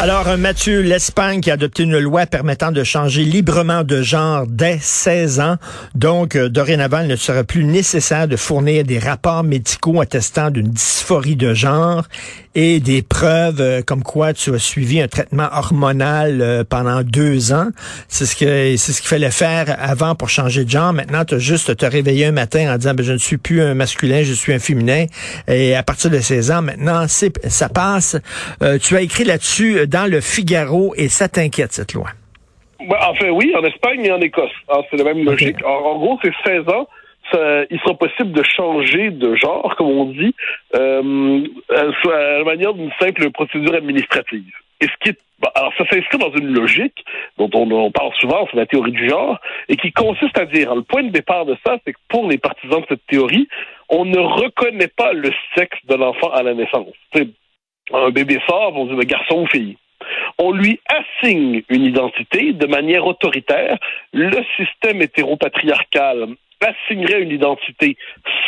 Alors, euh, Mathieu, l'Espagne qui a adopté une loi permettant de changer librement de genre dès 16 ans. Donc, euh, dorénavant, il ne sera plus nécessaire de fournir des rapports médicaux attestant d'une dysphorie de genre et des preuves euh, comme quoi tu as suivi un traitement hormonal pendant deux ans. C'est ce que c'est ce qu'il fallait faire avant pour changer de genre. Maintenant, tu as juste te réveiller un matin en disant ben, je ne suis plus un masculin, je suis un féminin. Et à partir de 16 ans, maintenant, ça passe. Tu as écrit là-dessus dans le Figaro et ça t'inquiète cette loi? Ben, enfin, oui, en Espagne et en Écosse. Ah, c'est la même logique. En, en gros, c'est 16 ans. Ça, il sera possible de changer de genre, comme on dit, euh, à la manière d'une simple procédure administrative. Et ce qui est, bah, alors ça s'inscrit dans une logique dont on, on parle souvent, c'est la théorie du genre, et qui consiste à dire, le point de départ de ça, c'est que pour les partisans de cette théorie, on ne reconnaît pas le sexe de l'enfant à la naissance. Un bébé sort, on dit garçon ou fille on lui assigne une identité de manière autoritaire. Le système hétéropatriarcal assignerait une identité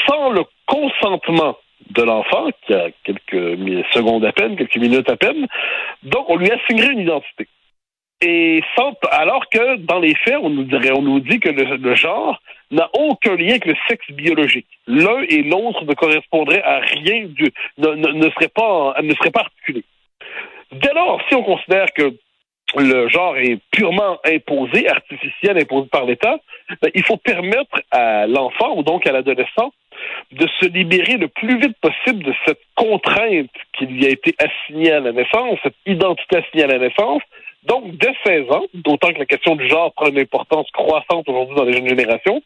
sans le consentement de l'enfant, qui a quelques secondes à peine, quelques minutes à peine. Donc, on lui assignerait une identité. Et sans, alors que dans les faits, on nous dirait, on nous dit que le, le genre n'a aucun lien avec le sexe biologique. L'un et l'autre ne correspondraient à rien du, ne, ne, ne serait pas, ne serait pas articulés. Dès lors, si on considère que le genre est purement imposé, artificiel, imposé par l'État, ben, il faut permettre à l'enfant ou donc à l'adolescent de se libérer le plus vite possible de cette contrainte qui lui a été assignée à la naissance, cette identité assignée à la naissance. Donc, dès 16 ans, d'autant que la question du genre prend une importance croissante aujourd'hui dans les jeunes générations,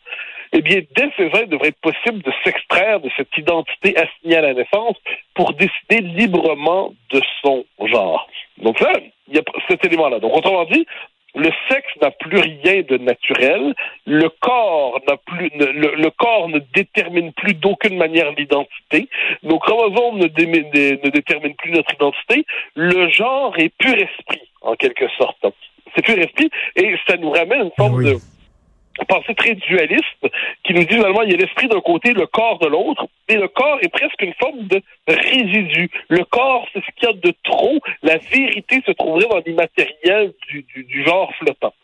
eh bien, dès 16 ans, il devrait être possible de s'extraire de cette identité assignée à la naissance pour décider librement de son genre. Donc là, il y a cet élément-là. Donc, autrement dit, le sexe n'a plus rien de naturel. Le corps n'a plus, ne, le, corps ne détermine plus d'aucune manière l'identité. Nos chromosomes ne, ne, déterminent plus notre identité. Le genre est pur esprit, en quelque sorte. C'est pur esprit, et ça nous ramène une forme oui. de pensée très dualiste qui nous dit finalement il y a l'esprit d'un côté, le corps de l'autre, et le corps est presque une forme de résidu. Le corps, c'est ce qu'il y a de trop. La vérité se trouverait dans l'immatériel du, du, du genre flottant.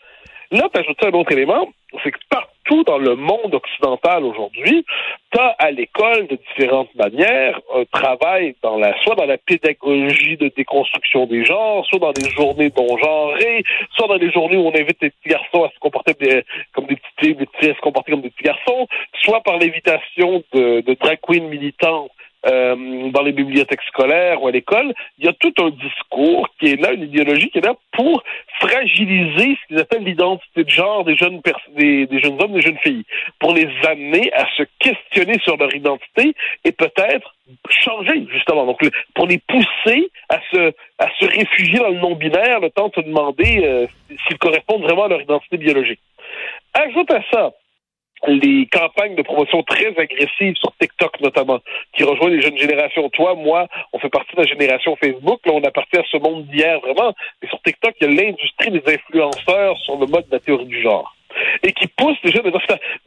Là, tu un autre élément, c'est que dans le monde occidental aujourd'hui, tu as à l'école de différentes manières un travail soit dans la pédagogie de déconstruction des genres, soit dans des journées non soit dans des journées où on invite les petits garçons à se comporter comme des petites filles, des petits à se comporter comme des petits garçons, soit par l'invitation de, de drag queens militantes euh, dans les bibliothèques scolaires ou à l'école, il y a tout un discours qui est là, une idéologie qui est là pour fragiliser ce qu'ils appellent l'identité de genre des jeunes des, jeunes hommes, des jeunes filles, pour les amener à se questionner sur leur identité et peut-être changer justement. Donc pour les pousser à se à se réfugier dans le non binaire, le temps de se demander euh, s'ils correspondent vraiment à leur identité biologique. Ajoute à ça les campagnes de promotion très agressives sur TikTok notamment, qui rejoignent les jeunes générations. Toi, moi, on fait partie de la génération Facebook. Là, on appartient à ce monde d'hier vraiment. Mais sur TikTok, il y a l'industrie des influenceurs sur le mode de la théorie du genre. Et qui pousse les jeunes.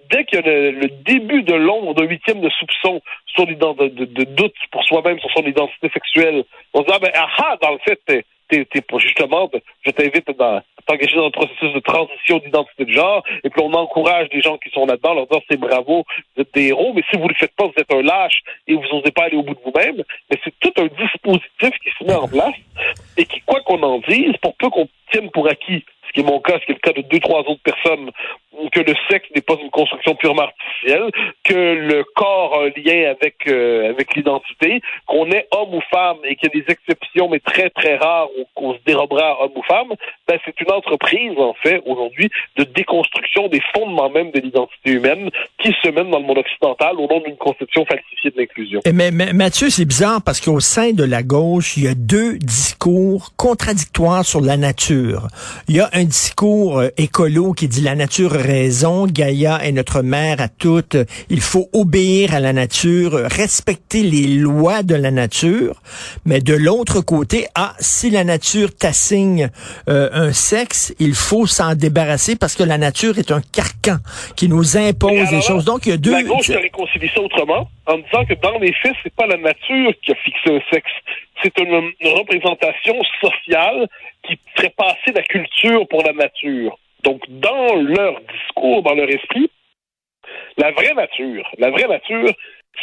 Dès qu'il y a le, début de l'ombre d'un huitième de soupçon sur de, de, doute pour soi-même sur son identité sexuelle, on se dit, ah ben, ah, dans le fait, t'es, t'es, t'es justement, je t'invite dans, t'engager dans un processus de transition d'identité de genre, et puis on encourage les gens qui sont là-dedans, leur disant c'est bravo, vous êtes des héros, mais si vous ne le faites pas, vous êtes un lâche et vous n'osez pas aller au bout de vous-même. Mais c'est tout un dispositif qui se met en place et qui, quoi qu'on en dise, pour peu qu'on tienne pour acquis, ce qui est mon cas, ce qui est le cas de deux, trois autres personnes, que le sexe n'est pas une construction purement artificielle, que le corps a un lien avec euh, avec l'identité, qu'on est homme ou femme et qu'il y a des exceptions, mais très très rares, où qu'on se dérobera homme ou femme, ben c'est une entreprise en fait aujourd'hui de déconstruction des fondements même de l'identité humaine qui se mène dans le monde occidental au nom d'une conception falsifiée de l'inclusion. Mais, mais Mathieu, c'est bizarre parce qu'au sein de la gauche, il y a deux discours contradictoires sur la nature. Il y a un discours euh, écolo qui dit la nature aurait maison. Gaïa est notre mère à toutes. Il faut obéir à la nature, respecter les lois de la nature. Mais de l'autre côté, ah, si la nature t'assigne euh, un sexe, il faut s'en débarrasser parce que la nature est un carcan qui nous impose des choses. Donc, il y a deux... La gauche réconcilie ça autrement en disant que dans les faits, c'est pas la nature qui a fixé un sexe. C'est une, représentation sociale qui ferait passer la culture pour la nature. Donc, dans leur discours, dans leur esprit, la vraie nature, la vraie nature,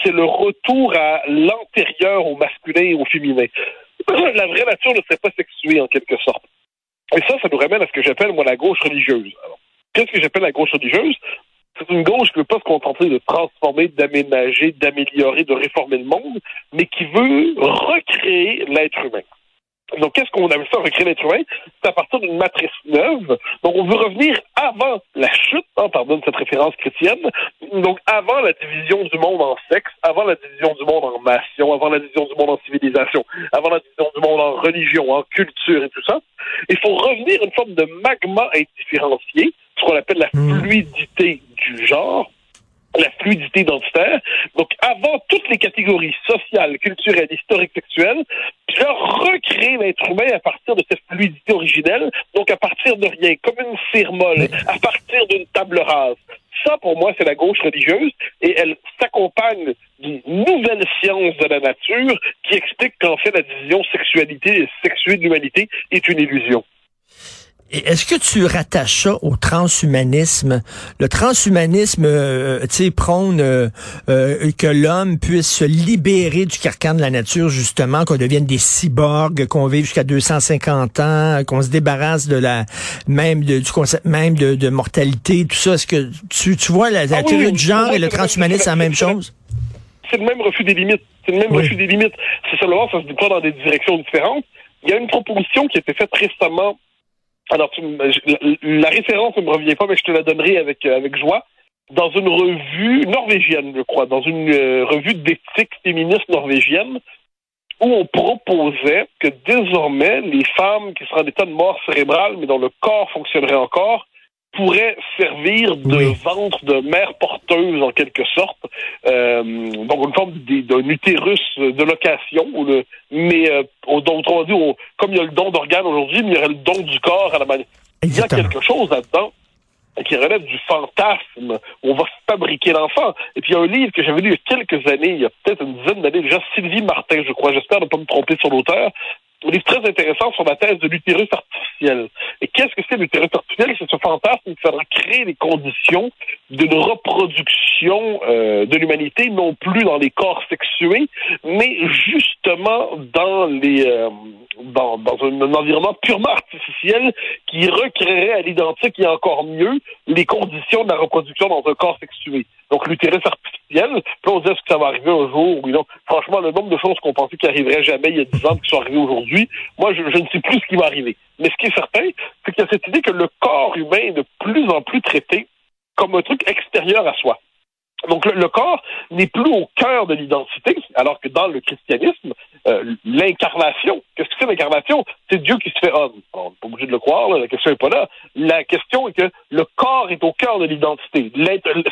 c'est le retour à l'antérieur au masculin et au féminin. La vraie nature ne serait pas sexuée en quelque sorte. Et ça, ça nous ramène à ce que j'appelle, moi, la gauche religieuse. Qu'est-ce que j'appelle la gauche religieuse? C'est une gauche qui ne veut pas se contenter de transformer, d'aménager, d'améliorer, de réformer le monde, mais qui veut recréer l'être humain. Donc, qu'est-ce qu'on appelle ça, recréer l'être humain? C'est à partir d'une matrice neuve. Donc, on veut revenir avant la chute, hein, pardonne cette référence chrétienne, donc avant la division du monde en sexe, avant la division du monde en nation, avant la division du monde en civilisation, avant la division du monde en religion, en culture et tout ça. Il faut revenir à une forme de magma indifférencié, ce qu'on appelle la hmm. fluidité du genre, la fluidité identitaire. Donc, avant toutes les catégories sociales, culturelles, historiques, sexuelles, là, recréer l'être humain à partir de cette fluidité originelle, donc à partir de rien, comme une cire molle, à partir d'une table rase. Ça, pour moi, c'est la gauche religieuse, et elle s'accompagne d'une nouvelle science de la nature qui explique qu'en fait, la division sexualité et sexuée de l'humanité est une illusion. Est-ce que tu rattaches ça au transhumanisme? Le transhumanisme, euh, tu sais, prône euh, euh, que l'homme puisse se libérer du carcan de la nature, justement, qu'on devienne des cyborgs, qu'on vive jusqu'à 250 ans, qu'on se débarrasse de la même de, du concept même de, mortalité, tout ça. Est-ce que tu, tu vois la, ah théorie du genre et le transhumanisme, c'est la même chose? C'est le même refus des limites. C'est le même refus des limites. C'est seulement ça se déploie dans des directions différentes. Il y a une proposition qui a été faite récemment alors, la référence ne me revient pas, mais je te la donnerai avec, euh, joie. Dans une revue norvégienne, je crois, dans une euh, revue d'éthique féministe norvégienne, où on proposait que désormais, les femmes qui seraient en état de mort cérébrale, mais dont le corps fonctionnerait encore, pourrait servir de ventre de mère porteuse en quelque sorte, euh, donc une forme d'un utérus de location, ou le, mais euh, autrement dit, comme il y a le don d'organes aujourd'hui, il y aurait le don du corps à la manière. Il y a quelque chose là-dedans qui relève du fantasme. On va fabriquer l'enfant. Et puis il y a un livre que j'avais lu il y a quelques années, il y a peut-être une dizaine d'années déjà, Sylvie Martin, je crois, j'espère ne pas me tromper sur l'auteur, un livre très intéressant sur la thèse de l'utérus artificiel. Et qu'est-ce que c'est l'utérus artificiel? C'est ce fantasme qui faudra créer les conditions d'une reproduction euh, de l'humanité, non plus dans les corps sexués, mais justement dans les euh, dans, dans un, environnement purement artificiel qui recréerait à l'identique et encore mieux les conditions de la reproduction dans un corps sexué. Donc l'utérus artificiel, puis on se dit est-ce que ça va arriver un jour oui non. Franchement, le nombre de choses qu'on pensait qui arriveraient jamais il y a dix ans qui sont arrivées aujourd'hui, moi je ne sais plus ce qui va arriver. Mais ce qui est certain, c'est qu'il y a cette idée que le corps humain est de plus en plus traité comme un truc extérieur à soi. Donc le, corps n'est plus au cœur de l'identité, alors que dans le christianisme, euh, l'incarnation, qu'est-ce que c'est l'incarnation? C'est Dieu qui se fait homme. On n'est pas obligé de le croire, la question n'est pas là. La question est que le corps est au cœur de l'identité.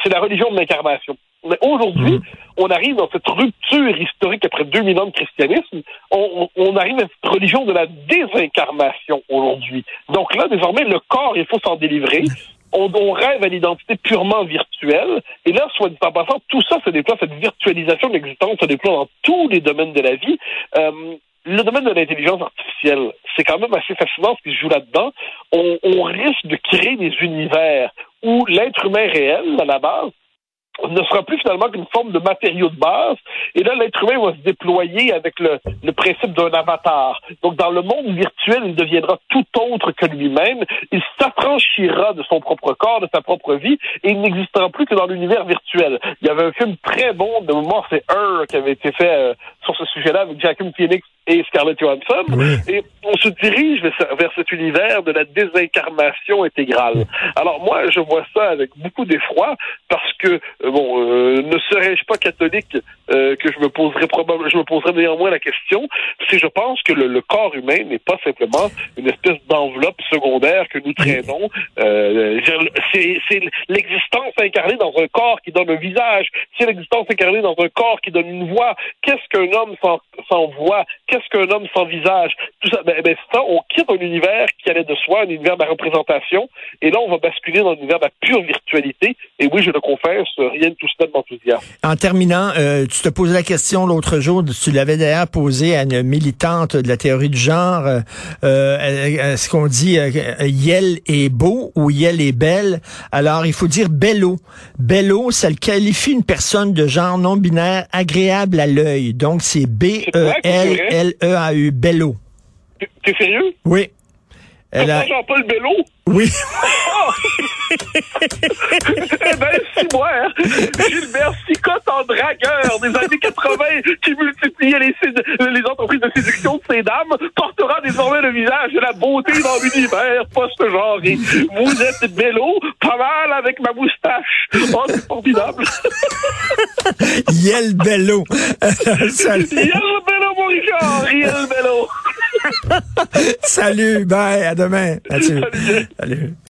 C'est la religion de l'incarnation. Mais aujourd'hui, mmh. on arrive dans cette rupture historique après 2000 ans de christianisme. On, on, arrive à cette religion de la désincarnation aujourd'hui. Donc là, désormais, le corps, il faut s'en délivrer on, rêve à l'identité purement virtuelle. Et là, soit dit en passant, tout ça se déploie, cette virtualisation de l'existence se déploie dans tous les domaines de la vie. Euh, le domaine de l'intelligence artificielle, c'est quand même assez fascinant ce qui se joue là-dedans. On, on risque de créer des univers où l'être humain réel, à la base, ne sera plus finalement qu'une forme de matériau de base. Et là, l'être humain va se déployer avec le, le principe d'un avatar. Donc, dans le monde virtuel, il deviendra tout autre que lui-même. Il s'affranchira de son propre corps, de sa propre vie, et il n'existera plus que dans l'univers virtuel. Il y avait un film très bon, de moment, c'est un qui avait été fait euh, sur ce sujet-là avec Jacqueline Phoenix et Scarlett Johansson. Et on se dirige vers, cet univers de la désincarnation intégrale. Alors moi, je vois ça avec beaucoup d'effroi parce que, euh, bon, euh, ne serais-je pas catholique euh, que je me poserais probablement, je me poserais néanmoins la question si je pense que le, corps humain n'est pas simplement une espèce d'enveloppe secondaire que nous traînons. c'est l'existence incarnée dans un corps qui donne un visage. C'est l'existence incarnée dans un corps qui donne une voix. Qu'est-ce qu'un homme sans, sans voix? Qu'est-ce qu'un homme sans visage? Tout ça, ben, ben, ça, on quitte un univers qui allait de soi, un univers de la représentation, et là, on va basculer dans l'univers de la pure virtualité. Et oui, je le confesse, rien de tout cela de m'enthousiasme. En terminant, euh, tu te posais la question l'autre jour, tu l'avais d'ailleurs posé à une militante de la théorie du genre, euh, euh est-ce qu'on dit Yel est beau ou Yel est belle? Alors, il faut dire bello. Bello, ça le qualifie une personne de genre non binaire agréable à l'œil. Donc, c'est B-E-L-L-E-A-U, bello. T'es sérieux? Oui. Elle a... Jean-Paul Bello? Oui. eh ben, si moi, hein, Gilbert Sicotte en dragueur des années 80 qui multipliait les, les entreprises de séduction de ces dames portera désormais le visage de la beauté dans l'univers post-genré. Vous êtes bello, pas mal avec ma moustache. Oh, c'est formidable. Yel Bello. Yel Bello, mon Richard. Yel Bello. Salut, bye, à demain. Salut. Salut.